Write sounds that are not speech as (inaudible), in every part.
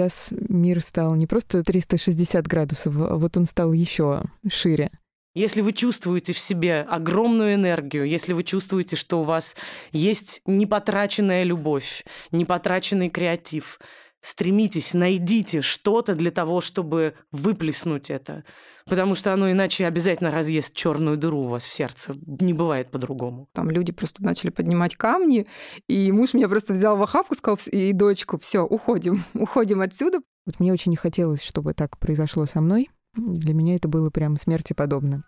сейчас мир стал не просто 360 градусов, а вот он стал еще шире. Если вы чувствуете в себе огромную энергию, если вы чувствуете, что у вас есть непотраченная любовь, непотраченный креатив, стремитесь, найдите что-то для того, чтобы выплеснуть это. Потому что оно иначе обязательно разъест черную дыру у вас в сердце. Не бывает по-другому. Там люди просто начали поднимать камни, и муж меня просто взял в охапку, сказал, и дочку, все, уходим, (laughs) уходим отсюда. Вот мне очень не хотелось, чтобы так произошло со мной. Для меня это было прям смерти подобно.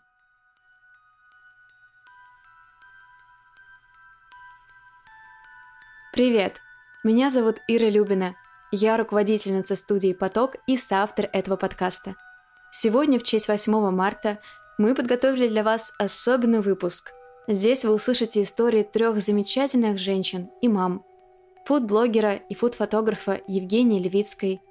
Привет! Меня зовут Ира Любина. Я руководительница студии «Поток» и соавтор этого подкаста. Сегодня, в честь 8 марта, мы подготовили для вас особенный выпуск. Здесь вы услышите истории трех замечательных женщин и мам. Фуд-блогера и фуд-фотографа Евгении Левицкой,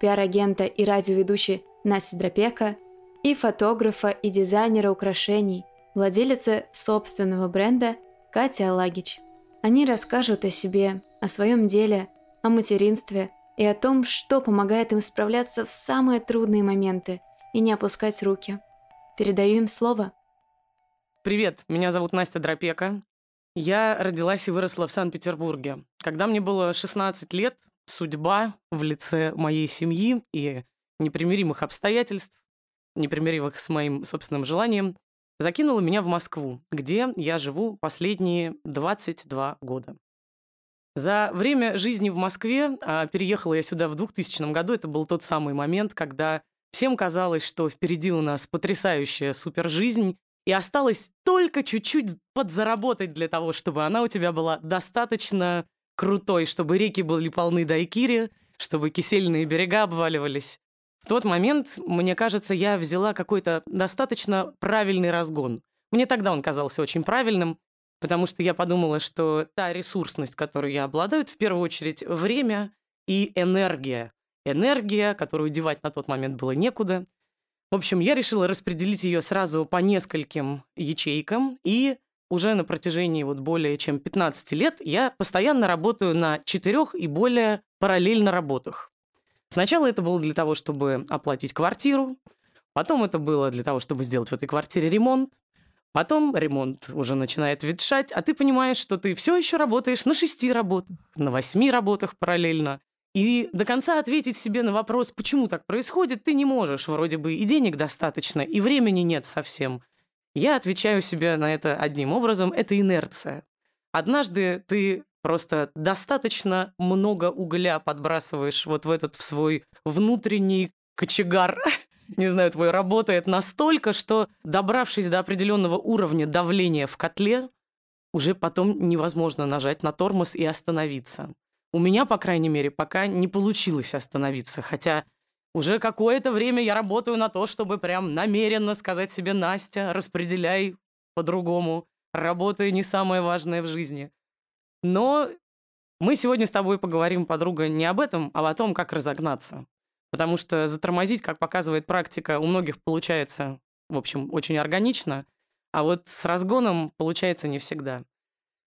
пиар-агента и радиоведущей Насти Дропека и фотографа и дизайнера украшений, владелицы собственного бренда Катя Алагич. Они расскажут о себе, о своем деле, о материнстве и о том, что помогает им справляться в самые трудные моменты и не опускать руки. Передаю им слово. Привет, меня зовут Настя Дропека. Я родилась и выросла в Санкт-Петербурге. Когда мне было 16 лет, судьба в лице моей семьи и непримиримых обстоятельств, непримиримых с моим собственным желанием, закинула меня в Москву, где я живу последние 22 года. За время жизни в Москве, а переехала я сюда в 2000 году, это был тот самый момент, когда всем казалось, что впереди у нас потрясающая супержизнь, и осталось только чуть-чуть подзаработать для того, чтобы она у тебя была достаточно крутой, чтобы реки были полны дайкири, чтобы кисельные берега обваливались, в тот момент, мне кажется, я взяла какой-то достаточно правильный разгон. Мне тогда он казался очень правильным, потому что я подумала, что та ресурсность, которую я обладаю, в первую очередь время и энергия. Энергия, которую девать на тот момент было некуда. В общем, я решила распределить ее сразу по нескольким ячейкам, и уже на протяжении вот более чем 15 лет я постоянно работаю на четырех и более параллельно работах. Сначала это было для того, чтобы оплатить квартиру, потом это было для того, чтобы сделать в этой квартире ремонт, Потом ремонт уже начинает ветшать, а ты понимаешь, что ты все еще работаешь на шести работах, на восьми работах параллельно. И до конца ответить себе на вопрос, почему так происходит, ты не можешь. Вроде бы и денег достаточно, и времени нет совсем. Я отвечаю себе на это одним образом – это инерция. Однажды ты Просто достаточно много угля подбрасываешь вот в этот в свой внутренний кочегар. (laughs) Не знаю, твой работает настолько, что добравшись до определенного уровня давления в котле, уже потом невозможно нажать на тормоз и остановиться. У меня, по крайней мере, пока не получилось остановиться, хотя уже какое-то время я работаю на то, чтобы прям намеренно сказать себе «Настя, распределяй по-другому, работа не самое важное в жизни». Но мы сегодня с тобой поговорим, подруга, не об этом, а о том, как разогнаться. Потому что затормозить, как показывает практика, у многих получается, в общем, очень органично, а вот с разгоном получается не всегда.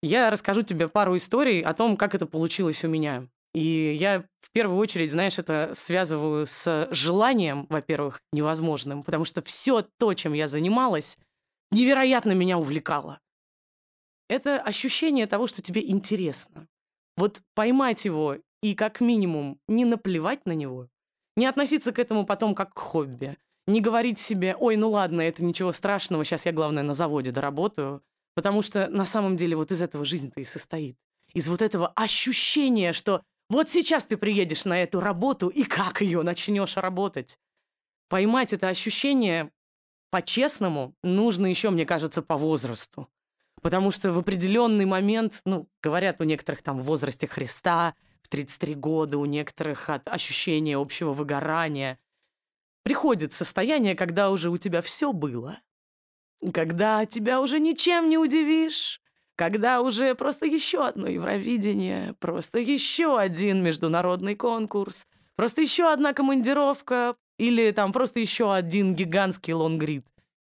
Я расскажу тебе пару историй о том, как это получилось у меня. И я в первую очередь, знаешь, это связываю с желанием, во-первых, невозможным, потому что все то, чем я занималась, невероятно меня увлекало. Это ощущение того, что тебе интересно. Вот поймать его и как минимум не наплевать на него, не относиться к этому потом как к хобби, не говорить себе, ой, ну ладно, это ничего страшного, сейчас я, главное, на заводе доработаю, потому что на самом деле вот из этого жизнь-то и состоит. Из вот этого ощущения, что вот сейчас ты приедешь на эту работу и как ее начнешь работать. Поймать это ощущение по-честному нужно еще, мне кажется, по возрасту. Потому что в определенный момент, ну, говорят у некоторых там в возрасте Христа, в 33 года, у некоторых от ощущения общего выгорания, приходит состояние, когда уже у тебя все было. Когда тебя уже ничем не удивишь, когда уже просто еще одно Евровидение, просто еще один международный конкурс, просто еще одна командировка или там просто еще один гигантский лонгрид.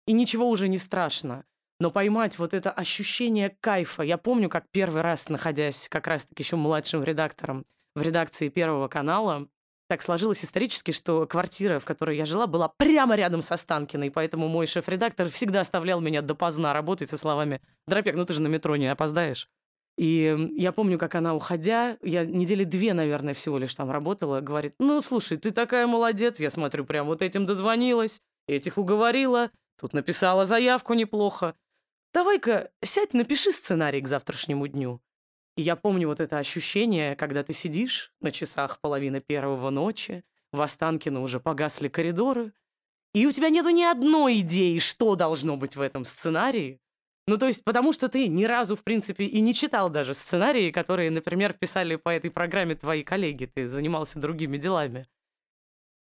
И ничего уже не страшно но поймать вот это ощущение кайфа. Я помню, как первый раз, находясь как раз-таки еще младшим редактором в редакции Первого канала, так сложилось исторически, что квартира, в которой я жила, была прямо рядом со Станкиной, поэтому мой шеф-редактор всегда оставлял меня допоздна работать со словами «Дропек, ну ты же на метро не опоздаешь». И я помню, как она, уходя, я недели две, наверное, всего лишь там работала, говорит, ну, слушай, ты такая молодец, я смотрю, прям вот этим дозвонилась, этих уговорила, тут написала заявку неплохо. Давай-ка сядь, напиши сценарий к завтрашнему дню. И я помню вот это ощущение, когда ты сидишь на часах половины первого ночи, в Останкино уже погасли коридоры, и у тебя нету ни одной идеи, что должно быть в этом сценарии. Ну, то есть, потому что ты ни разу, в принципе, и не читал даже сценарии, которые, например, писали по этой программе твои коллеги, ты занимался другими делами.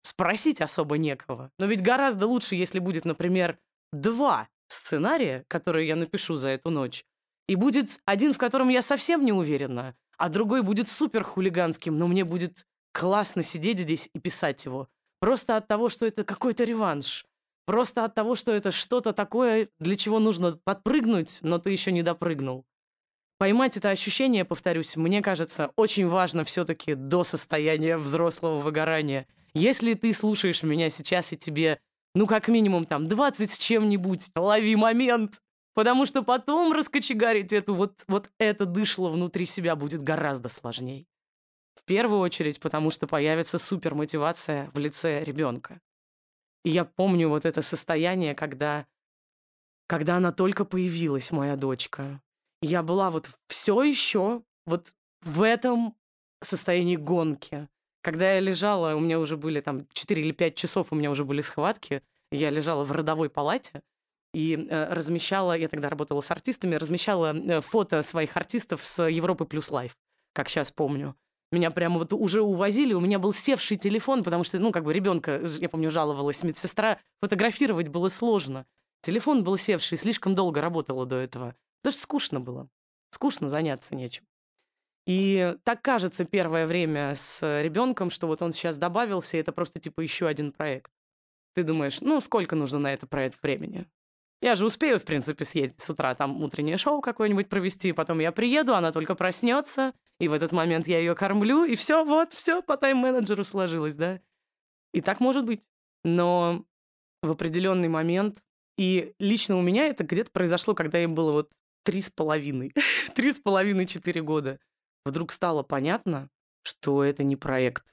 Спросить особо некого. Но ведь гораздо лучше, если будет, например, два сценария, которые я напишу за эту ночь, и будет один, в котором я совсем не уверена, а другой будет супер хулиганским, но мне будет классно сидеть здесь и писать его. Просто от того, что это какой-то реванш. Просто от того, что это что-то такое, для чего нужно подпрыгнуть, но ты еще не допрыгнул. Поймать это ощущение, повторюсь, мне кажется, очень важно все-таки до состояния взрослого выгорания. Если ты слушаешь меня сейчас и тебе, ну, как минимум, там, 20 с чем-нибудь, лови момент, Потому что потом раскочегарить эту вот, вот это дышло внутри себя будет гораздо сложнее. В первую очередь, потому что появится супермотивация в лице ребенка. И я помню вот это состояние, когда, когда она только появилась, моя дочка. И я была вот все еще вот в этом состоянии гонки. Когда я лежала, у меня уже были там 4 или 5 часов, у меня уже были схватки, я лежала в родовой палате, и э, размещала, я тогда работала с артистами, размещала э, фото своих артистов с Европы плюс лайф, как сейчас помню. Меня прямо вот уже увозили, у меня был севший телефон, потому что, ну, как бы ребенка, я помню, жаловалась медсестра, фотографировать было сложно. Телефон был севший, слишком долго работала до этого. Потому что скучно было. Скучно заняться нечем. И так кажется первое время с ребенком, что вот он сейчас добавился, и это просто типа еще один проект. Ты думаешь, ну, сколько нужно на этот проект времени? Я же успею, в принципе, съездить с утра, там утреннее шоу какое-нибудь провести, потом я приеду, она только проснется, и в этот момент я ее кормлю, и все, вот, все по тайм-менеджеру сложилось, да. И так может быть. Но в определенный момент, и лично у меня это где-то произошло, когда им было вот три с половиной, (laughs) три с половиной, четыре года, вдруг стало понятно, что это не проект,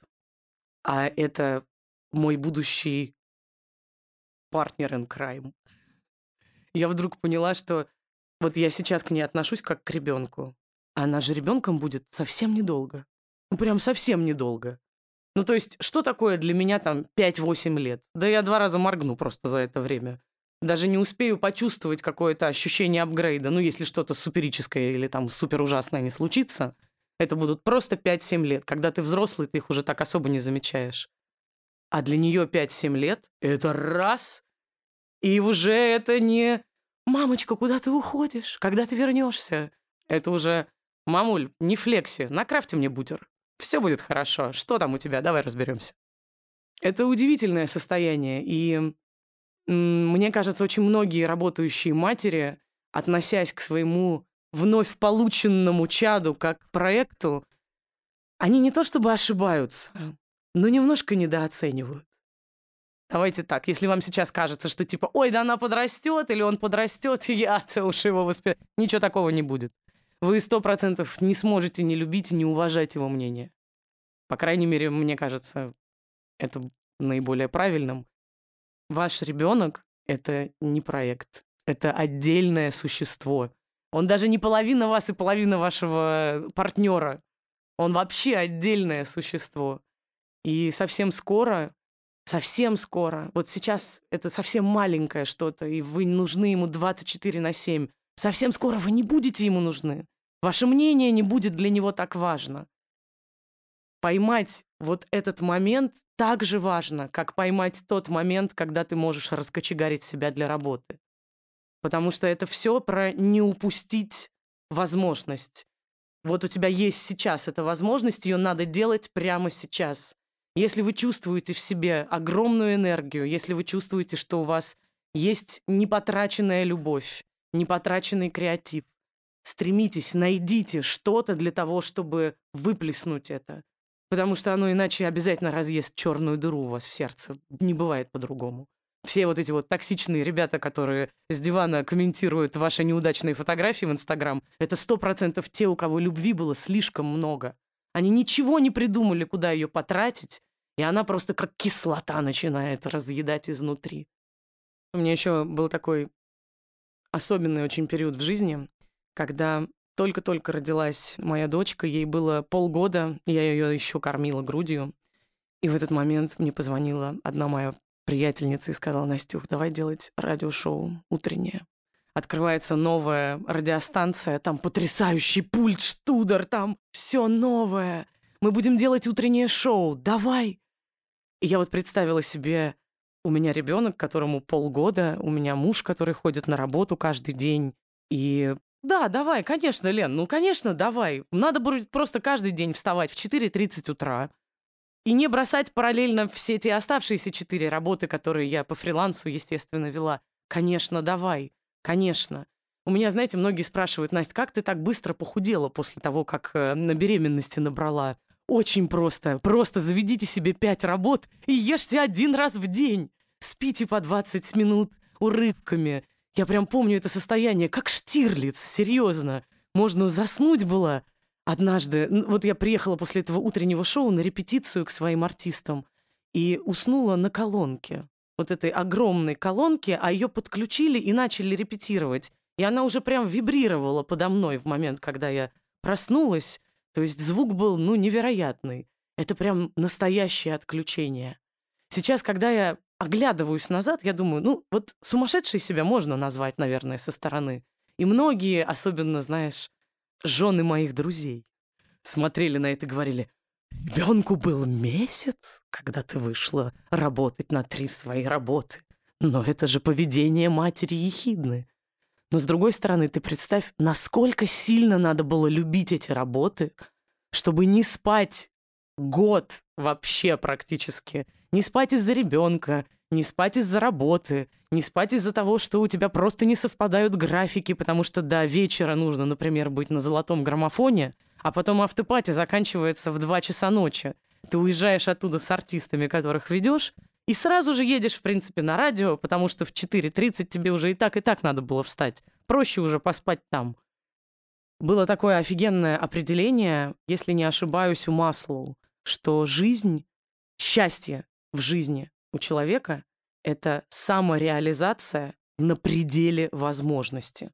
а это мой будущий партнер in crime я вдруг поняла, что вот я сейчас к ней отношусь как к ребенку. Она же ребенком будет совсем недолго. Ну, прям совсем недолго. Ну, то есть, что такое для меня там 5-8 лет? Да я два раза моргну просто за это время. Даже не успею почувствовать какое-то ощущение апгрейда. Ну, если что-то суперическое или там супер ужасное не случится, это будут просто 5-7 лет. Когда ты взрослый, ты их уже так особо не замечаешь. А для нее 5-7 лет — это раз и уже это не «Мамочка, куда ты уходишь? Когда ты вернешься?» Это уже «Мамуль, не флекси, накрафьте мне бутер. Все будет хорошо. Что там у тебя? Давай разберемся». Это удивительное состояние, и мне кажется, очень многие работающие матери, относясь к своему вновь полученному чаду как к проекту, они не то чтобы ошибаются, но немножко недооценивают. Давайте так, если вам сейчас кажется, что типа, ой, да она подрастет, или он подрастет, (laughs) я-то уж его воспитаю. Ничего такого не будет. Вы сто процентов не сможете не любить и не уважать его мнение. По крайней мере, мне кажется, это наиболее правильным. Ваш ребенок — это не проект, это отдельное существо. Он даже не половина вас и половина вашего партнера. Он вообще отдельное существо. И совсем скоро совсем скоро, вот сейчас это совсем маленькое что-то, и вы нужны ему 24 на 7, совсем скоро вы не будете ему нужны. Ваше мнение не будет для него так важно. Поймать вот этот момент так же важно, как поймать тот момент, когда ты можешь раскочегарить себя для работы. Потому что это все про не упустить возможность. Вот у тебя есть сейчас эта возможность, ее надо делать прямо сейчас. Если вы чувствуете в себе огромную энергию, если вы чувствуете, что у вас есть непотраченная любовь, непотраченный креатив, стремитесь, найдите что-то для того, чтобы выплеснуть это. потому что оно иначе обязательно разъест черную дыру у вас в сердце. Не бывает по-другому. Все вот эти вот токсичные ребята, которые с дивана комментируют ваши неудачные фотографии в Инстаграм, это сто процентов те, у кого любви было слишком много. Они ничего не придумали, куда ее потратить, и она просто как кислота начинает разъедать изнутри. У меня еще был такой особенный очень период в жизни, когда только-только родилась моя дочка, ей было полгода, я ее еще кормила грудью. И в этот момент мне позвонила одна моя приятельница и сказала, Настюх, давай делать радиошоу утреннее. Открывается новая радиостанция, там потрясающий пульт, штудер, там все новое. Мы будем делать утреннее шоу, давай. И я вот представила себе, у меня ребенок, которому полгода, у меня муж, который ходит на работу каждый день. И да, давай, конечно, Лен, ну, конечно, давай. Надо будет просто каждый день вставать в 4.30 утра и не бросать параллельно все те оставшиеся четыре работы, которые я по фрилансу, естественно, вела. Конечно, давай, конечно. У меня, знаете, многие спрашивают, Настя, как ты так быстро похудела после того, как э, на беременности набрала? Очень просто. Просто заведите себе пять работ и ешьте один раз в день. Спите по 20 минут урывками. Я прям помню это состояние, как Штирлиц, серьезно. Можно заснуть было. Однажды, вот я приехала после этого утреннего шоу на репетицию к своим артистам и уснула на колонке. Вот этой огромной колонке, а ее подключили и начали репетировать. И она уже прям вибрировала подо мной в момент, когда я проснулась. То есть звук был, ну, невероятный. Это прям настоящее отключение. Сейчас, когда я оглядываюсь назад, я думаю, ну, вот сумасшедшей себя можно назвать, наверное, со стороны. И многие, особенно, знаешь, жены моих друзей, смотрели на это и говорили, ребенку был месяц, когда ты вышла работать на три свои работы. Но это же поведение матери Ехидны. Но с другой стороны, ты представь, насколько сильно надо было любить эти работы, чтобы не спать год вообще практически, не спать из-за ребенка, не спать из-за работы, не спать из-за того, что у тебя просто не совпадают графики, потому что до вечера нужно, например, быть на золотом граммофоне, а потом автопати заканчивается в 2 часа ночи. Ты уезжаешь оттуда с артистами, которых ведешь, и сразу же едешь, в принципе, на радио, потому что в 4.30 тебе уже и так, и так надо было встать. Проще уже поспать там. Было такое офигенное определение, если не ошибаюсь, у Маслоу, что жизнь, счастье в жизни у человека — это самореализация на пределе возможности.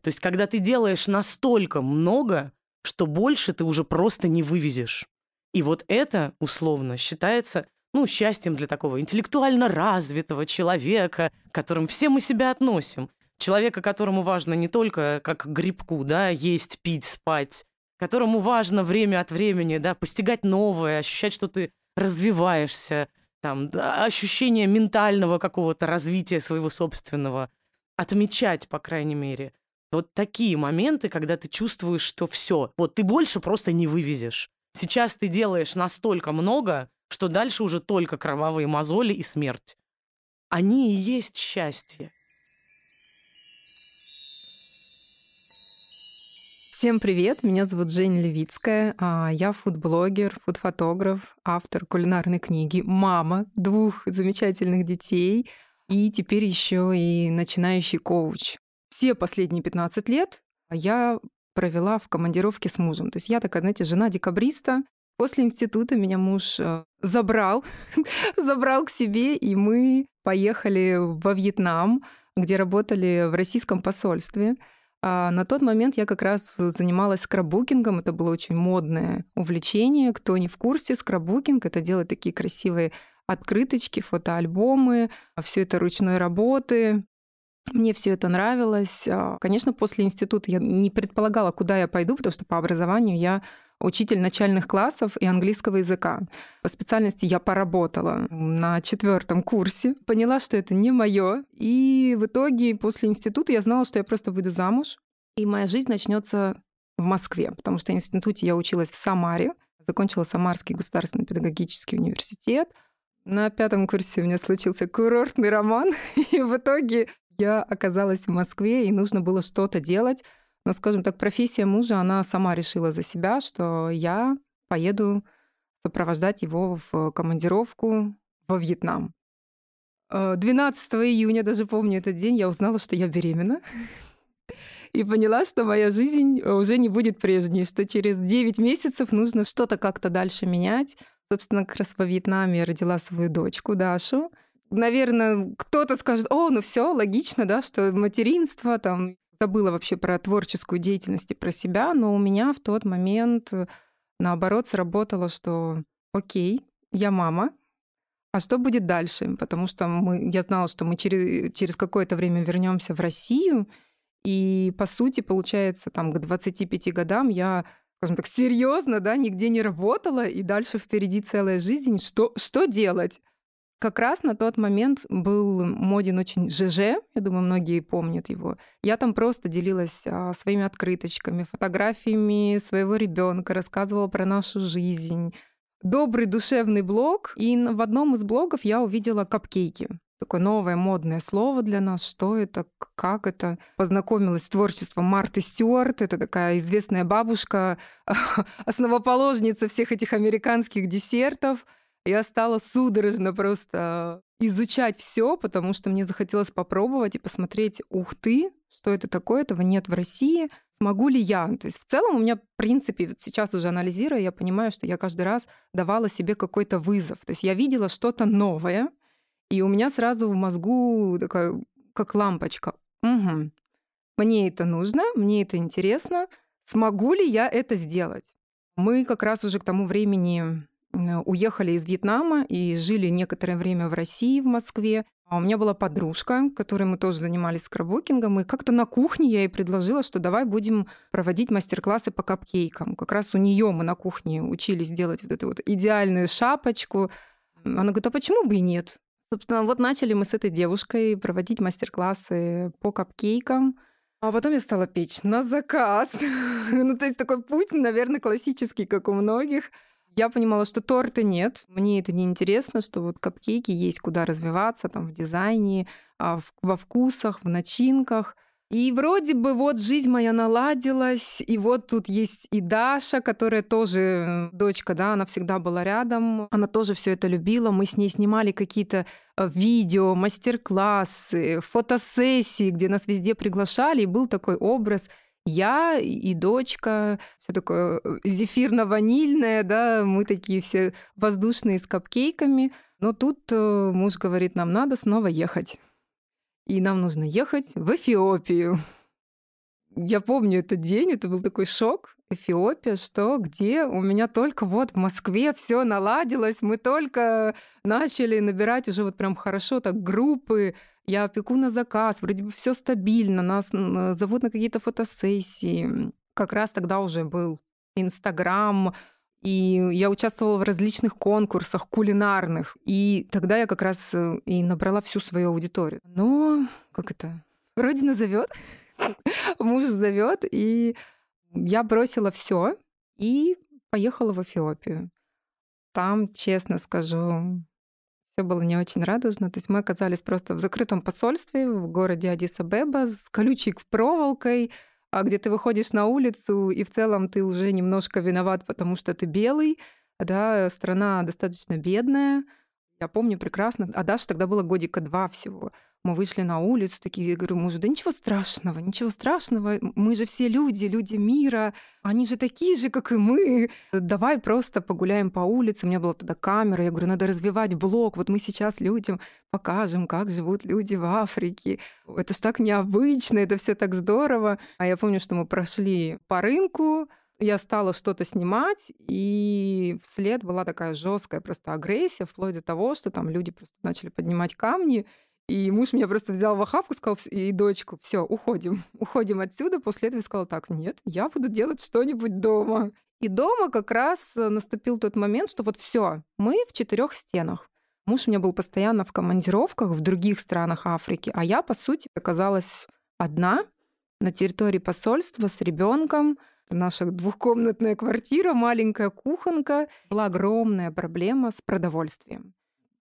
То есть, когда ты делаешь настолько много, что больше ты уже просто не вывезешь. И вот это, условно, считается ну, счастьем для такого интеллектуально развитого человека, к которым все мы себя относим. Человека, которому важно не только как грибку, да, есть, пить, спать, которому важно время от времени, да, постигать новое, ощущать, что ты развиваешься, там, да, ощущение ментального какого-то развития своего собственного, отмечать, по крайней мере. Вот такие моменты, когда ты чувствуешь, что все, вот ты больше просто не вывезешь. Сейчас ты делаешь настолько много, что дальше уже только кровавые мозоли и смерть. Они и есть счастье. Всем привет, меня зовут Женя Левицкая, а я фудблогер, фудфотограф, автор кулинарной книги, мама двух замечательных детей и теперь еще и начинающий коуч. Все последние 15 лет я провела в командировке с мужем. То есть я такая, знаете, жена декабриста. После института меня муж э, забрал, (laughs) забрал к себе, и мы поехали во Вьетнам, где работали в российском посольстве. А на тот момент я как раз занималась скраббукингом. Это было очень модное увлечение. Кто не в курсе, скраббукинг — это делать такие красивые открыточки, фотоальбомы, все это ручной работы. Мне все это нравилось. А, конечно, после института я не предполагала, куда я пойду, потому что по образованию я учитель начальных классов и английского языка. По специальности я поработала на четвертом курсе, поняла, что это не мое. И в итоге после института я знала, что я просто выйду замуж, и моя жизнь начнется в Москве, потому что в институте я училась в Самаре, закончила Самарский государственный педагогический университет. На пятом курсе у меня случился курортный роман, (laughs) и в итоге я оказалась в Москве, и нужно было что-то делать. Но, скажем так, профессия мужа, она сама решила за себя, что я поеду сопровождать его в командировку во Вьетнам. 12 июня, даже помню этот день, я узнала, что я беременна. (laughs) И поняла, что моя жизнь уже не будет прежней, что через 9 месяцев нужно что-то как-то дальше менять. Собственно, как раз во Вьетнаме я родила свою дочку Дашу. Наверное, кто-то скажет, о, ну все, логично, да, что материнство, там, забыла вообще про творческую деятельность и про себя, но у меня в тот момент наоборот сработало, что окей, я мама, а что будет дальше? Потому что мы, я знала, что мы через, через какое-то время вернемся в Россию, и по сути, получается, там к 25 годам я, скажем так, серьезно, да, нигде не работала, и дальше впереди целая жизнь. Что, что делать? Как раз на тот момент был моден очень ЖЖ, я думаю, многие помнят его. Я там просто делилась а, своими открыточками, фотографиями своего ребенка, рассказывала про нашу жизнь, добрый душевный блог, и в одном из блогов я увидела капкейки. Такое новое модное слово для нас. Что это? Как это? Познакомилась с творчеством Марты Стюарт. Это такая известная бабушка, (laughs) основоположница всех этих американских десертов. Я стала судорожно просто изучать все, потому что мне захотелось попробовать и посмотреть, ух ты, что это такое, этого нет в России могу ли я? То есть в целом у меня, в принципе, вот сейчас уже анализируя, я понимаю, что я каждый раз давала себе какой-то вызов. То есть я видела что-то новое, и у меня сразу в мозгу такая, как лампочка. Угу. Мне это нужно, мне это интересно. Смогу ли я это сделать? Мы как раз уже к тому времени уехали из Вьетнама и жили некоторое время в России, в Москве. А у меня была подружка, которой мы тоже занимались скраббукингом, и как-то на кухне я ей предложила, что давай будем проводить мастер-классы по капкейкам. Как раз у нее мы на кухне учились делать вот эту вот идеальную шапочку. Она говорит, а почему бы и нет? Собственно, вот начали мы с этой девушкой проводить мастер-классы по капкейкам. А потом я стала печь на заказ. (laughs) ну, то есть такой путь, наверное, классический, как у многих. Я понимала, что торта нет, мне это не интересно, что вот капкейки есть куда развиваться, там в дизайне, а, во вкусах, в начинках. И вроде бы вот жизнь моя наладилась, и вот тут есть и Даша, которая тоже дочка, да, она всегда была рядом, она тоже все это любила, мы с ней снимали какие-то э, видео, мастер-классы, фотосессии, где нас везде приглашали, и был такой образ я и дочка, все такое э, зефирно-ванильное, да, мы такие все воздушные с капкейками. Но тут э, муж говорит, нам надо снова ехать. И нам нужно ехать в Эфиопию. Я помню этот день, это был такой шок. Эфиопия, что, где? У меня только вот в Москве все наладилось, мы только начали набирать уже вот прям хорошо так группы, я пеку на заказ, вроде бы все стабильно, нас зовут на какие-то фотосессии. Как раз тогда уже был Инстаграм, и я участвовала в различных конкурсах кулинарных. И тогда я как раз э, и набрала всю свою аудиторию. Но как это? Родина зовет, (laughs) муж зовет, и я бросила все и поехала в Эфиопию. Там, честно скажу, все было не очень радужно. То есть мы оказались просто в закрытом посольстве в городе Адис-Абеба с колючей проволокой, а где ты выходишь на улицу, и в целом ты уже немножко виноват, потому что ты белый, да, страна достаточно бедная. Я помню прекрасно, а Даше тогда было годика два всего. Мы вышли на улицу, такие, я говорю мужу, да ничего страшного, ничего страшного, мы же все люди, люди мира, они же такие же, как и мы. Давай просто погуляем по улице. У меня была тогда камера, я говорю, надо развивать блог, вот мы сейчас людям покажем, как живут люди в Африке. Это ж так необычно, это все так здорово. А я помню, что мы прошли по рынку, я стала что-то снимать, и вслед была такая жесткая просто агрессия, вплоть до того, что там люди просто начали поднимать камни, и муж меня просто взял в охапку, сказал, и дочку, все, уходим, (laughs) уходим отсюда. После этого сказала, так, нет, я буду делать что-нибудь дома. И дома как раз э, наступил тот момент, что вот все, мы в четырех стенах. Муж у меня был постоянно в командировках в других странах Африки, а я, по сути, оказалась одна на территории посольства с ребенком. Наша двухкомнатная квартира, маленькая кухонка. Была огромная проблема с продовольствием.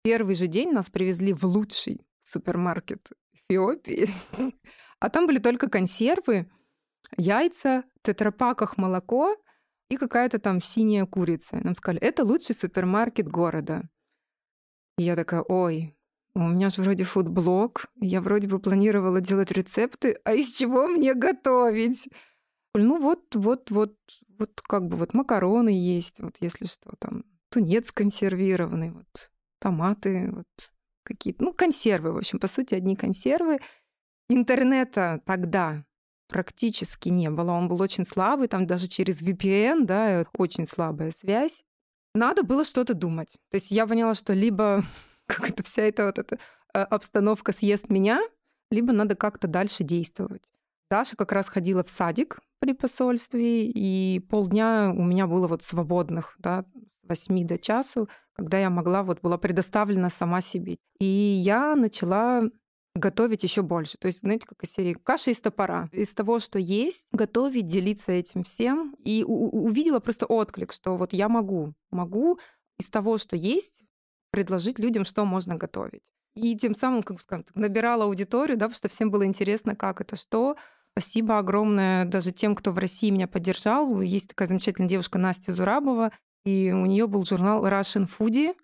Первый же день нас привезли в лучший супермаркет Эфиопии, (laughs) а там были только консервы, яйца, тетрапаках молоко, и какая-то там синяя курица. Нам сказали, это лучший супермаркет города. И я такая, ой, у меня же вроде фудблог, я вроде бы планировала делать рецепты, а из чего мне готовить? Ну вот, вот, вот, вот как бы вот макароны есть, вот если что, там тунец консервированный, вот томаты, вот какие-то, ну, консервы, в общем, по сути, одни консервы. Интернета тогда практически не было, он был очень слабый, там даже через VPN, да, очень слабая связь. Надо было что-то думать. То есть я поняла, что либо (laughs) как это вся эта вот эта э, обстановка съест меня, либо надо как-то дальше действовать. Даша как раз ходила в садик при посольстве, и полдня у меня было вот свободных, да, 8 до часу, когда я могла, вот была предоставлена сама себе. И я начала готовить еще больше. То есть, знаете, как из серии каша из топора. Из того, что есть, готовить, делиться этим всем. И увидела просто отклик, что вот я могу, могу из того, что есть, предложить людям, что можно готовить. И тем самым, как скажем, набирала аудиторию, да, потому что всем было интересно, как это, что. Спасибо огромное даже тем, кто в России меня поддержал. Есть такая замечательная девушка Настя Зурабова, и у нее был журнал Russian Foodie.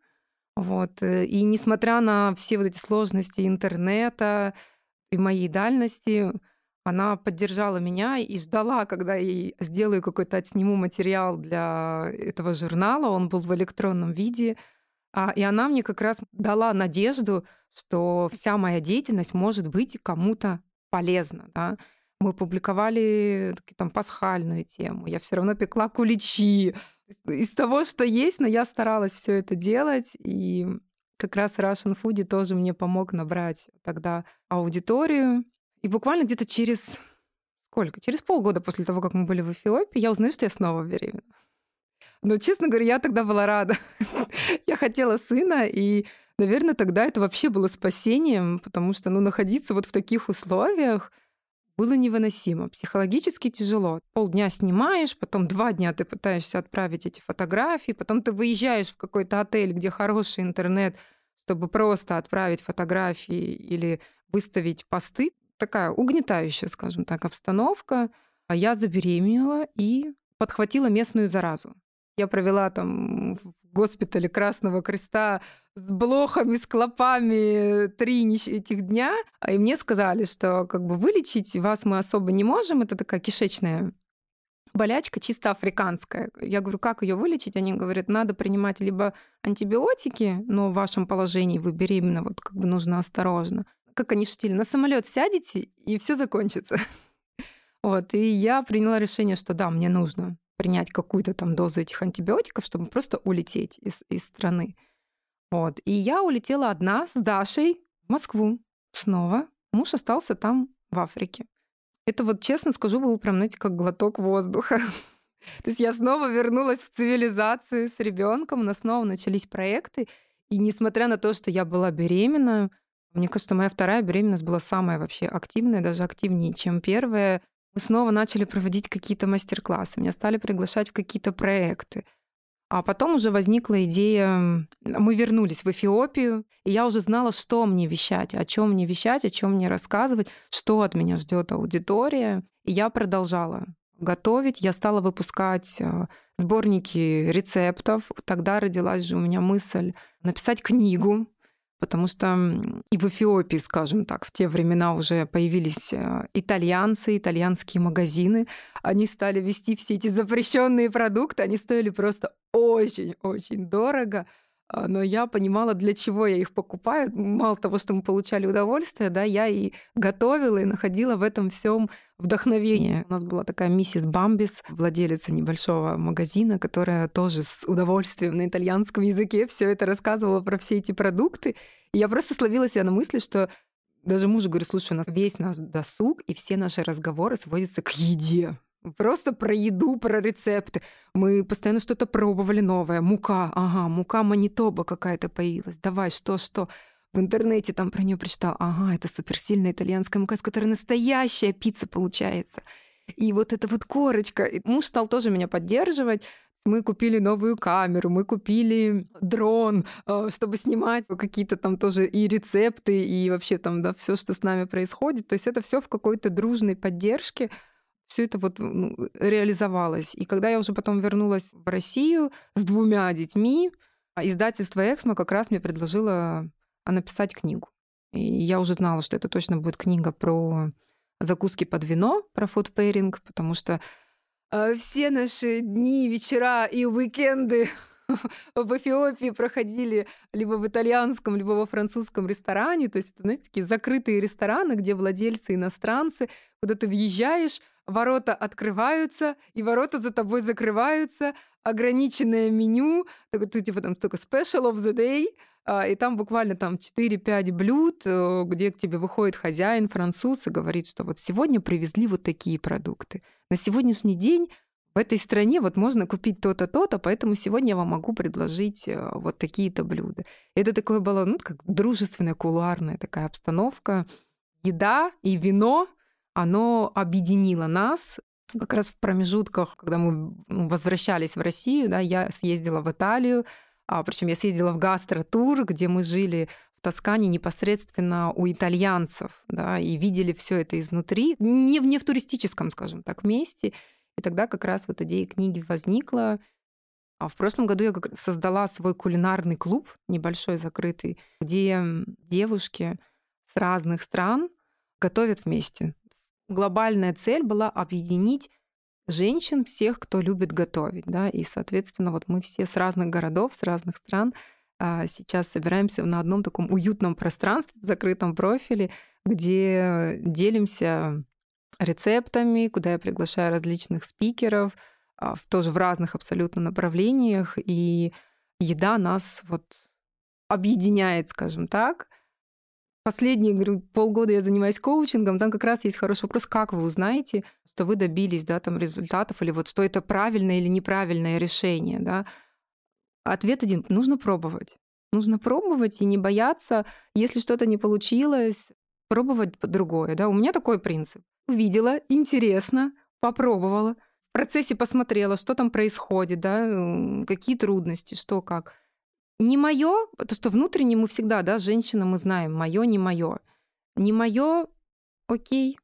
Вот. Э, и несмотря на все вот эти сложности интернета и моей дальности, она поддержала меня и ждала, когда я сделаю какой-то отсниму материал для этого журнала. Он был в электронном виде. А, и она мне как раз дала надежду, что вся моя деятельность может быть кому-то полезна. Да? Мы публиковали там пасхальную тему. Я все равно пекла куличи. Из того, что есть, но я старалась все это делать. И как раз Russian Foodie тоже мне помог набрать тогда аудиторию. И буквально где-то через сколько? Через полгода после того, как мы были в Эфиопии, я узнаю, что я снова беременна. Но, честно говоря, я тогда была рада. (laughs) я хотела сына, и, наверное, тогда это вообще было спасением, потому что, ну, находиться вот в таких условиях, было невыносимо. Психологически тяжело. Полдня снимаешь, потом два дня ты пытаешься отправить эти фотографии, потом ты выезжаешь в какой-то отель, где хороший интернет, чтобы просто отправить фотографии или выставить посты. Такая угнетающая, скажем так, обстановка. А я забеременела и подхватила местную заразу. Я провела там в госпитале Красного Креста с блохами, с клопами три этих дня. И мне сказали, что как бы вылечить вас мы особо не можем. Это такая кишечная болячка чисто африканская. Я говорю, как ее вылечить? Они говорят, надо принимать либо антибиотики, но в вашем положении вы беременна, вот как бы нужно осторожно. Как они шутили, на самолет сядете, и все закончится. (laughs) Вот, и я приняла решение, что да, мне нужно принять какую-то там дозу этих антибиотиков, чтобы просто улететь из, из страны. Вот. И я улетела одна с Дашей в Москву снова. Муж остался там, в Африке. Это вот, честно скажу, был прям, знаете, как глоток воздуха. (laughs) То есть я снова вернулась в цивилизацию с ребенком, у нас снова начались проекты. И несмотря на то, что я была беременна, мне кажется, моя вторая беременность была самая вообще активная, даже активнее, чем первая. Мы снова начали проводить какие-то мастер-классы, меня стали приглашать в какие-то проекты. А потом уже возникла идея, мы вернулись в Эфиопию, и я уже знала, что мне вещать, о чем мне вещать, о чем мне рассказывать, что от меня ждет аудитория. И я продолжала готовить. Я стала выпускать э, сборники рецептов. Тогда родилась же у меня мысль написать книгу потому что и в Эфиопии, скажем так, в те времена уже появились э, итальянцы, итальянские магазины. Они стали вести все эти запрещенные продукты, они стоили просто очень-очень дорого. А, но я понимала, для чего я их покупаю. Мало того, что мы получали удовольствие, да, я и готовила, и находила в этом всем вдохновение. У нас была такая миссис Бамбис, владелица небольшого магазина, которая тоже с удовольствием на итальянском языке все это рассказывала про все эти продукты. И я просто словила себя на мысли, что даже мужу говорю, слушай, у нас весь наш досуг и все наши разговоры сводятся к еде. Просто про еду, про рецепты. Мы постоянно что-то пробовали новое. Мука, ага, мука Манитоба какая-то появилась. Давай, что, что? В интернете там про нее прочитал. Ага, это суперсильная итальянская мука, с которой настоящая пицца получается. И вот эта вот корочка. И муж стал тоже меня поддерживать. Мы купили новую камеру, мы купили дрон, э, чтобы снимать какие-то там тоже и рецепты, и вообще там, да, все, что с нами происходит. То есть это все в какой-то дружной поддержке все это вот ну, реализовалось. И когда я уже потом вернулась в Россию с двумя детьми, издательство «Эксмо» как раз мне предложило написать книгу. И я уже знала, что это точно будет книга про закуски под вино, про фудпейринг, потому что э, все наши дни, вечера и уикенды (laughs) в Эфиопии проходили либо в итальянском, либо во французском ресторане. То есть, знаете, такие закрытые рестораны, где владельцы иностранцы, куда ты въезжаешь, ворота открываются, и ворота за тобой закрываются, ограниченное меню, так, ты, типа там только special of the day, а, и там буквально там 4-5 блюд, э, где к тебе выходит хозяин, француз, и говорит, что вот сегодня привезли вот такие продукты. На сегодняшний день в этой стране вот можно купить то-то, то-то, поэтому сегодня я вам могу предложить э, вот такие-то блюда. Это такое было, ну, как дружественная, кулуарная такая обстановка. Еда и вино, оно объединило нас. Как раз в промежутках, когда мы возвращались в Россию, да, я съездила в Италию, а, причем я съездила в гастротур, где мы жили в Тоскане непосредственно у итальянцев, да, и видели все это изнутри, не в, не в туристическом, скажем так, месте. И тогда как раз вот идея книги возникла. А в прошлом году я создала свой кулинарный клуб, небольшой, закрытый, где девушки с разных стран готовят вместе. Глобальная цель была объединить женщин, всех, кто любит готовить. Да? И, соответственно, вот мы все с разных городов, с разных стран а, сейчас собираемся на одном таком уютном пространстве, в закрытом профиле, где делимся рецептами, куда я приглашаю различных спикеров, а, тоже в разных абсолютно направлениях. И еда нас вот объединяет, скажем так. Последние, говорю, полгода я занимаюсь коучингом, там как раз есть хороший вопрос, как вы узнаете, что вы добились, да, там результатов, или вот что это правильное или неправильное решение, да. Ответ один – нужно пробовать. Нужно пробовать и не бояться, если что-то не получилось, пробовать другое, да. У меня такой принцип увидела, интересно, попробовала, в процессе посмотрела, что там происходит, да, какие трудности, что как. Не мое, потому что внутренне мы всегда, да, женщина, мы знаем, мое, не мое. Не мое, окей.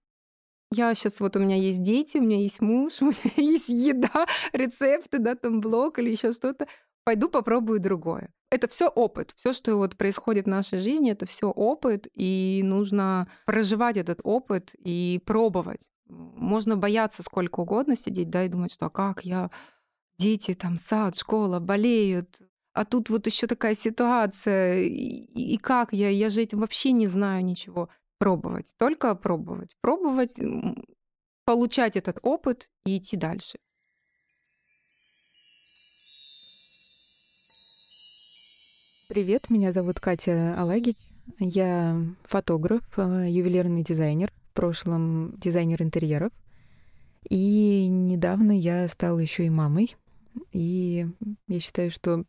Я сейчас, вот у меня есть дети, у меня есть муж, (laughs) у меня есть еда, рецепты, да, там блог или еще что-то. Пойду попробую другое. Это все опыт. Все, что вот происходит в нашей жизни, это все опыт, и нужно проживать этот опыт и пробовать. Можно бояться сколько угодно сидеть, да, и думать, что а как я, дети, там, сад, школа, болеют, а тут вот еще такая ситуация, и, и как я, я же этим вообще не знаю ничего. Пробовать, только пробовать, пробовать, получать этот опыт и идти дальше. Привет, меня зовут Катя Алагич. Я фотограф, э, ювелирный дизайнер, в прошлом дизайнер интерьеров. И недавно я стала еще и мамой. И я считаю, что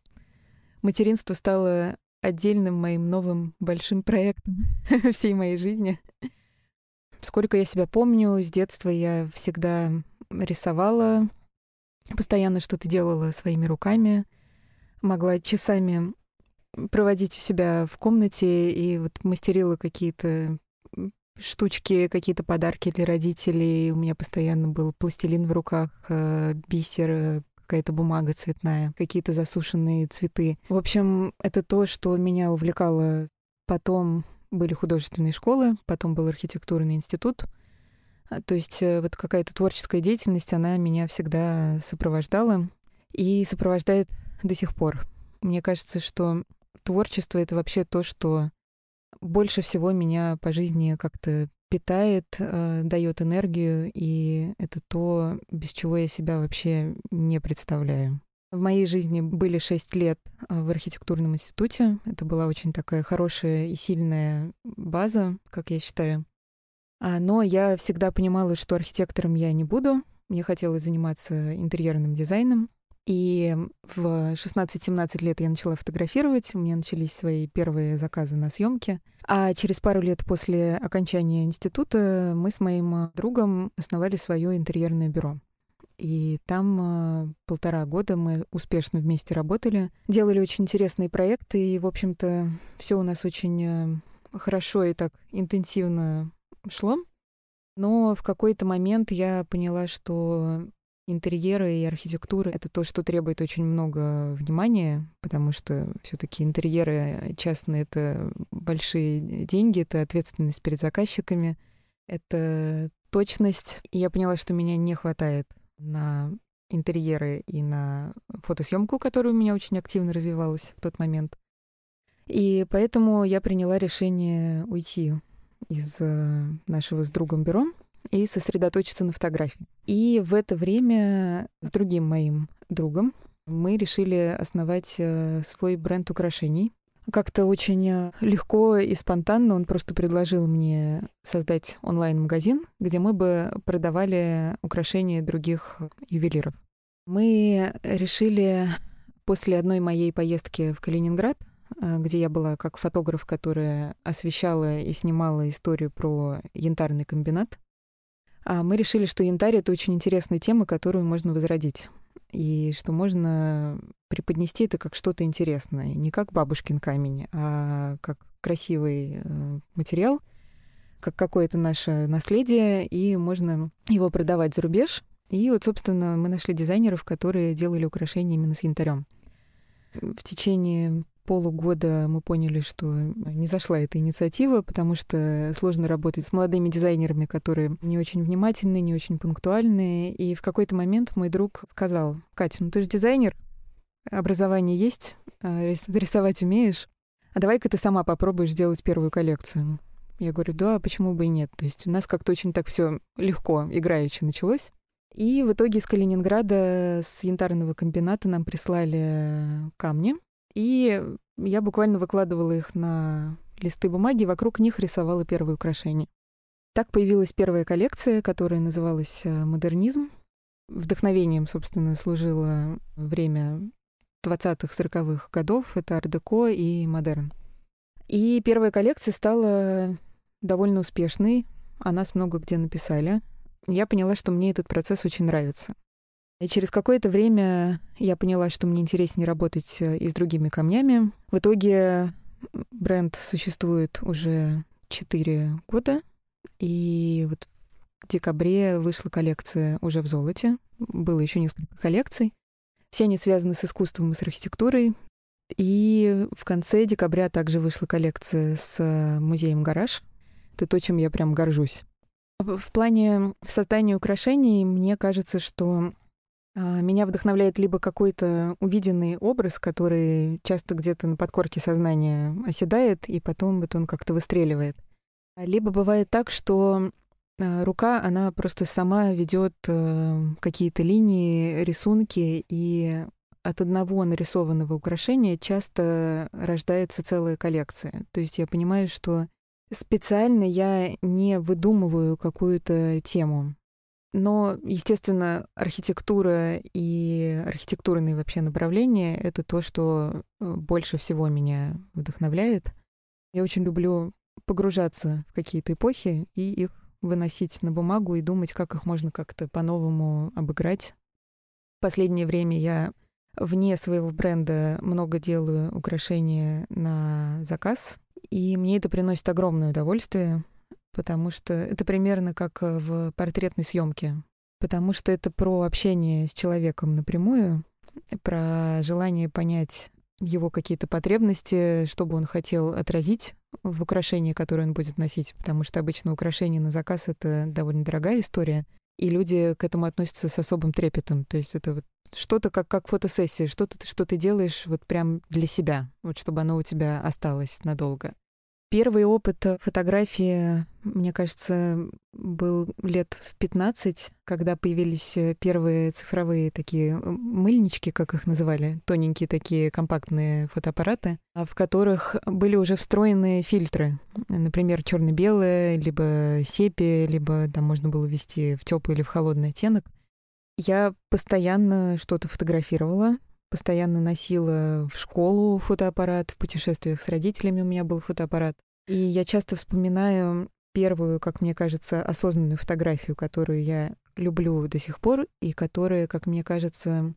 материнство стало отдельным моим новым большим проектом (laughs) всей моей жизни. Сколько я себя помню, с детства я всегда рисовала, постоянно что-то делала своими руками, могла часами проводить у себя в комнате и вот мастерила какие-то штучки, какие-то подарки для родителей. У меня постоянно был пластилин в руках, э, бисер, какая-то бумага цветная, какие-то засушенные цветы. В общем, это то, что меня увлекало. Потом были художественные школы, потом был архитектурный институт. А, то есть э, вот какая-то творческая деятельность, она меня всегда сопровождала и сопровождает до сих пор. Мне кажется, что творчество — это вообще то, что больше всего меня по жизни как-то питает, э, дает энергию, и это то, без чего я себя вообще не представляю. В моей жизни были шесть лет э, в архитектурном институте. Это была очень такая хорошая и сильная база, как я считаю. А, но я всегда понимала, что архитектором я не буду. Мне хотелось заниматься интерьерным дизайном. И в 16-17 лет я начала фотографировать, у меня начались свои первые заказы на съемки. А через пару лет после окончания института мы с моим другом основали свое интерьерное бюро. И там э, полтора года мы успешно вместе работали, делали очень интересные проекты, и, в общем-то, все у нас очень э, хорошо и так интенсивно шло. Но в какой-то момент я поняла, что интерьеры и архитектура — это то, что требует очень много внимания, потому что все таки интерьеры частные — это большие деньги, это ответственность перед заказчиками, это точность. И я поняла, что меня не хватает на интерьеры и на фотосъемку, которая у меня очень активно развивалась в тот момент. И поэтому я приняла решение уйти из э, нашего с другом бюро и сосредоточиться на фотографии. И в это время с другим моим другом мы решили основать э, свой бренд украшений. Как-то очень э, легко и спонтанно он просто предложил мне создать онлайн-магазин, где мы бы продавали украшения других ювелиров. Мы решили после одной моей поездки в Калининград Э, где я была как фотограф, которая освещала и снимала историю про янтарный комбинат. А мы решили, что янтарь — это очень интересная тема, которую можно возродить. И что можно преподнести это как что-то интересное. Не как бабушкин камень, а как красивый э, материал, как какое-то наше наследие, и можно его продавать за рубеж. И вот, собственно, мы нашли дизайнеров, которые делали украшения именно с янтарем. В течение полугода мы поняли, что не зашла эта инициатива, потому что сложно работать с молодыми дизайнерами, которые не очень внимательные, не очень пунктуальные. И в какой-то момент мой друг сказал, Катя, ну ты же дизайнер, образование есть, а, рисовать умеешь, а давай-ка ты сама попробуешь сделать первую коллекцию. Я говорю, да, почему бы и нет. То есть у нас как-то очень так все легко, играючи началось. И в итоге из Калининграда, с янтарного комбината нам прислали камни, и я буквально выкладывала их на листы бумаги, вокруг них рисовала первые украшения. Так появилась первая коллекция, которая называлась э, «Модернизм». Вдохновением, собственно, служило время 20-40-х годов. Это ар-деко и модерн. И первая коллекция стала довольно успешной. О нас много где написали. Я поняла, что мне этот процесс очень нравится. И через какое-то время я поняла, что мне интереснее работать э, и с другими камнями. В итоге бренд существует уже 4 года, и вот в декабре вышла коллекция уже в золоте. Было еще несколько коллекций. Все они связаны с искусством и с архитектурой. И в конце декабря также вышла коллекция с э, музеем «Гараж». Это то, чем я прям горжусь. В плане создания украшений мне кажется, что меня вдохновляет либо какой-то увиденный образ, который часто где-то на подкорке сознания оседает, и потом вот он как-то выстреливает. А, либо бывает так, что а, рука, она просто сама ведет э, какие-то линии, рисунки, и от одного нарисованного украшения часто рождается целая коллекция. То есть я понимаю, что специально я не выдумываю какую-то тему. Но, естественно, архитектура и архитектурные вообще направления — это то, что э, больше всего меня вдохновляет. Я очень люблю погружаться в какие-то эпохи и их выносить на бумагу и думать, как их можно как-то по-новому обыграть. В последнее время я вне своего бренда много делаю украшения на заказ, и мне это приносит огромное удовольствие потому что это примерно как э, в портретной съемке, потому что это про общение с человеком напрямую, про желание понять его какие-то потребности, что бы он хотел отразить в украшении, которое он будет носить, потому что обычно украшение на заказ — это довольно дорогая история, и люди к этому относятся с особым трепетом. То есть это вот что-то как, как фотосессия, что-то, что ты делаешь вот прям для себя, вот чтобы оно у тебя осталось надолго. Первый опыт фотографии, мне кажется, был лет в 15, когда появились э, первые цифровые такие мыльнички, как их называли, тоненькие такие компактные фотоаппараты, а в которых были уже встроенные фильтры, например, черно-белое, либо сепи, либо там можно было ввести в теплый или в холодный оттенок. Я постоянно что-то фотографировала, постоянно носила в школу фотоаппарат, в путешествиях с родителями у меня был фотоаппарат. И я часто вспоминаю первую, как мне кажется, осознанную фотографию, которую я люблю до сих пор, и которая, как мне кажется,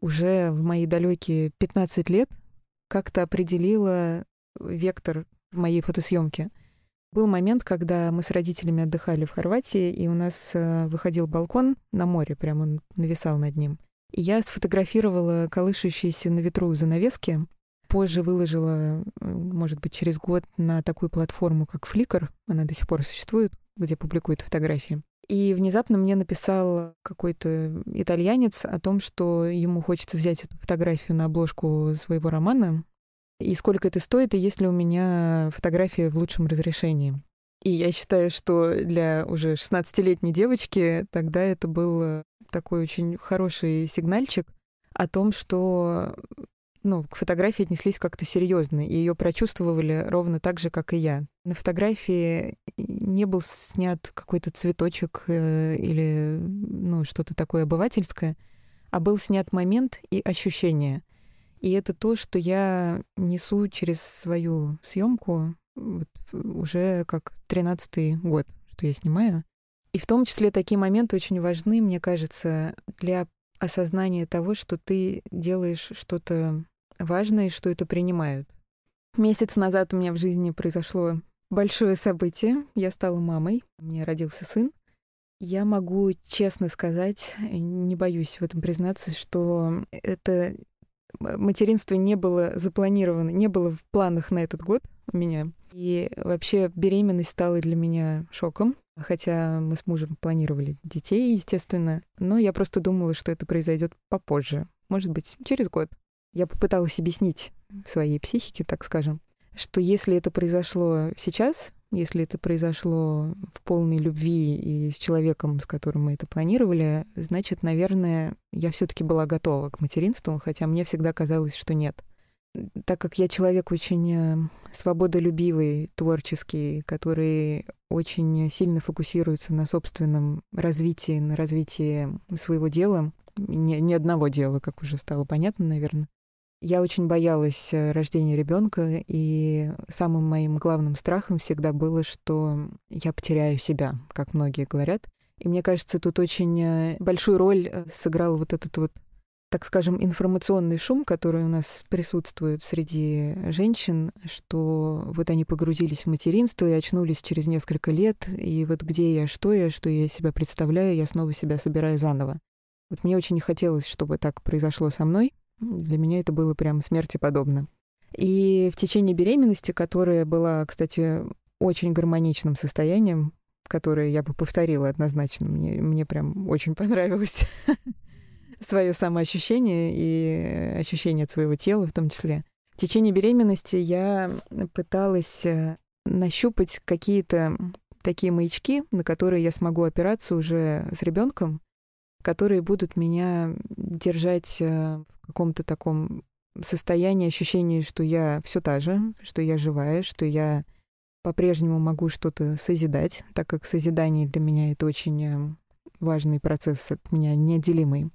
уже в мои далекие 15 лет как-то определила вектор моей фотосъемке. Был момент, когда мы с родителями отдыхали в Хорватии, и у нас э, выходил балкон на море, прямо он нависал над ним. Я сфотографировала колышущиеся на ветру занавески, позже выложила, может быть, через год на такую платформу, как Flickr, она до сих пор существует, где публикуют фотографии. И внезапно мне написал какой-то итальянец о том, что ему хочется взять эту фотографию на обложку своего романа, и сколько это стоит, и есть ли у меня фотография в лучшем разрешении. И я считаю, что для уже 16-летней девочки тогда это был такой очень хороший сигнальчик о том, что ну, к фотографии отнеслись как-то серьезно, и ее прочувствовали ровно так же, как и я. На фотографии не был снят какой-то цветочек э, или ну, что-то такое обывательское, а был снят момент и ощущение. И это то, что я несу через свою съемку вот, уже как 13-й год, что я снимаю. И в том числе такие моменты очень важны, мне кажется, для осознания того, что ты делаешь что-то важное что это принимают. Месяц назад у меня в жизни произошло большое событие. Я стала мамой, у меня родился сын. Я могу честно сказать, не боюсь в этом признаться, что это материнство не было запланировано, не было в планах на этот год у меня. И вообще беременность стала для меня шоком, хотя мы с мужем планировали детей, естественно, но я просто думала, что это произойдет попозже, может быть, через год. Я попыталась объяснить своей психике, так скажем, что если это произошло сейчас, если это произошло в полной любви и с человеком, с которым мы это планировали, значит, наверное, я все-таки была готова к материнству, хотя мне всегда казалось, что нет. Так как я человек очень э, свободолюбивый, творческий, который очень сильно фокусируется на собственном развитии, на развитии своего дела, ни, ни одного дела, как уже стало понятно, наверное, я очень боялась э, рождения ребенка, и самым моим главным страхом всегда было, что я потеряю себя, как многие говорят. И мне кажется, тут очень э, большую роль сыграл вот этот вот, так скажем, информационный шум, который у нас присутствует среди женщин, что вот они погрузились в материнство и очнулись через несколько лет, и вот где я, что я, что я себя представляю, я снова себя собираю заново. Вот мне очень не хотелось, чтобы так произошло со мной, для меня это было прям смерти подобно. И в течение беременности, которая была, кстати, очень гармоничным состоянием, которое я бы повторила однозначно, мне, мне прям очень понравилось (laughs) свое самоощущение и ощущение от своего тела в том числе. В течение беременности я пыталась э, нащупать какие-то такие маячки, на которые я смогу опираться уже с ребенком, которые будут меня держать э, в каком-то таком состоянии, ощущении, что я все та же, что я живая, что я по-прежнему могу что-то созидать, так как созидание для меня это очень э, важный процесс, от меня неотделимый.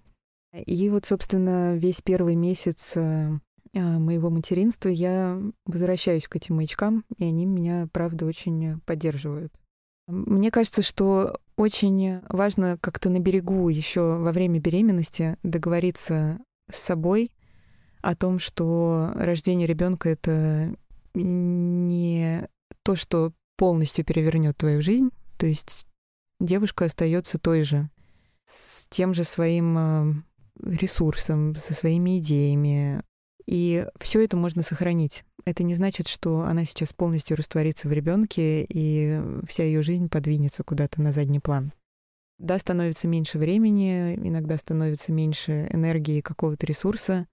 И вот, собственно, весь первый месяц э, моего материнства я возвращаюсь к этим маячкам, и они меня, правда, очень поддерживают. Мне кажется, что очень важно как-то на берегу еще во время беременности договориться с собой о том, что рождение ребенка это не то, что полностью перевернет твою жизнь. То есть девушка остается той же, с тем же своим э, ресурсом, со своими идеями. И все это можно сохранить это не значит, что она сейчас полностью растворится в ребенке и вся ее жизнь подвинется куда-то на задний план. Да, становится меньше времени, иногда становится меньше энергии какого-то ресурса,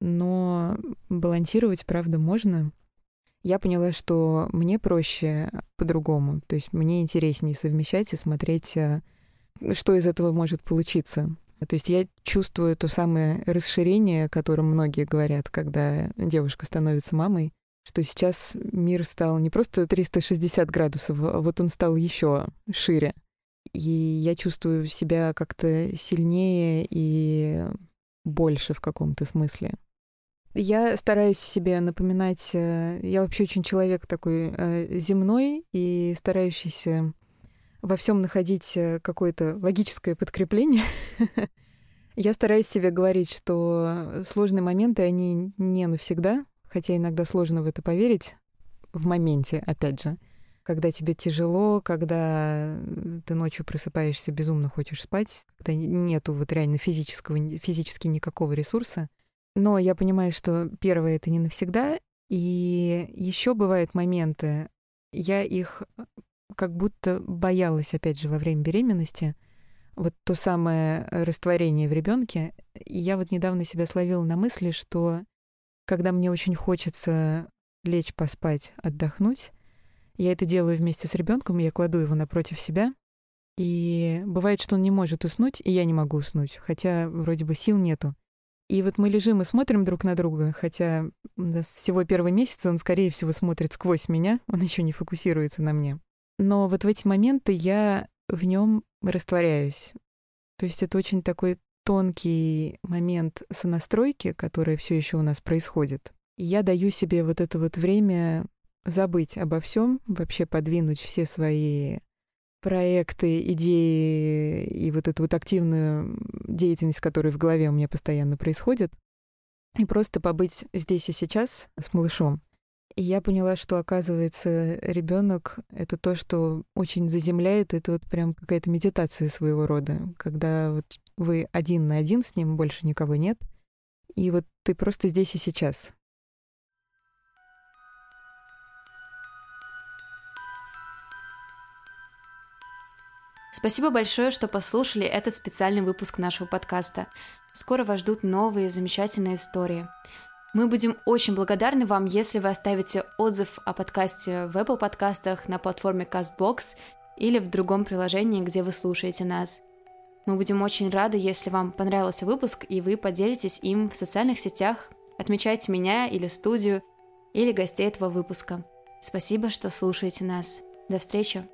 но балансировать, правда, можно. Я поняла, что мне проще по-другому, то есть мне интереснее совмещать и смотреть, э, что из этого может получиться. То есть я чувствую то самое расширение, о котором многие говорят, когда девушка становится мамой что сейчас мир стал не просто 360 градусов, а вот он стал еще шире. И я чувствую себя как-то сильнее и больше в каком-то смысле. Я стараюсь себе напоминать, э, я вообще очень человек такой э, земной и старающийся во всем находить э, какое-то логическое подкрепление. (laughs) Я стараюсь себе говорить, что сложные моменты, они не навсегда, хотя иногда сложно в это поверить в моменте, опять же. когда тебе тяжело, когда ты ночью просыпаешься, безумно хочешь спать, когда нету вот реально физического, физически никакого ресурса. Но я понимаю, что первое — это не навсегда, и еще бывают моменты, я их как будто боялась, опять же, во время беременности, вот то самое растворение в ребенке. И я вот недавно себя словила на мысли, что когда мне очень хочется лечь поспать, отдохнуть, я это делаю вместе с ребенком, я кладу его напротив себя, и бывает, что он не может уснуть, и я не могу уснуть, хотя вроде бы сил нету. И вот мы лежим и смотрим друг на друга, хотя у нас всего первый месяц, он, скорее всего, смотрит сквозь меня, он еще не фокусируется на мне. Но вот в эти моменты я в нем растворяюсь. То есть это очень такой тонкий момент сонастройки, который все еще у нас происходит. И я даю себе вот это вот время забыть обо всем, вообще подвинуть все свои проекты, идеи и вот эту вот активную деятельность, которая в голове у меня постоянно происходит, и просто побыть здесь и сейчас с малышом. И я поняла, что, оказывается, ребенок это то, что очень заземляет. Это вот прям какая-то медитация своего рода, когда вот вы один на один с ним, больше никого нет. И вот ты просто здесь и сейчас. Спасибо большое, что послушали этот специальный выпуск нашего подкаста. Скоро вас ждут новые замечательные истории. Мы будем очень благодарны вам, если вы оставите отзыв о подкасте в Apple подкастах, на платформе CastBox или в другом приложении, где вы слушаете нас. Мы будем очень рады, если вам понравился выпуск и вы поделитесь им в социальных сетях, отмечайте меня или студию, или гостей этого выпуска. Спасибо, что слушаете нас. До встречи!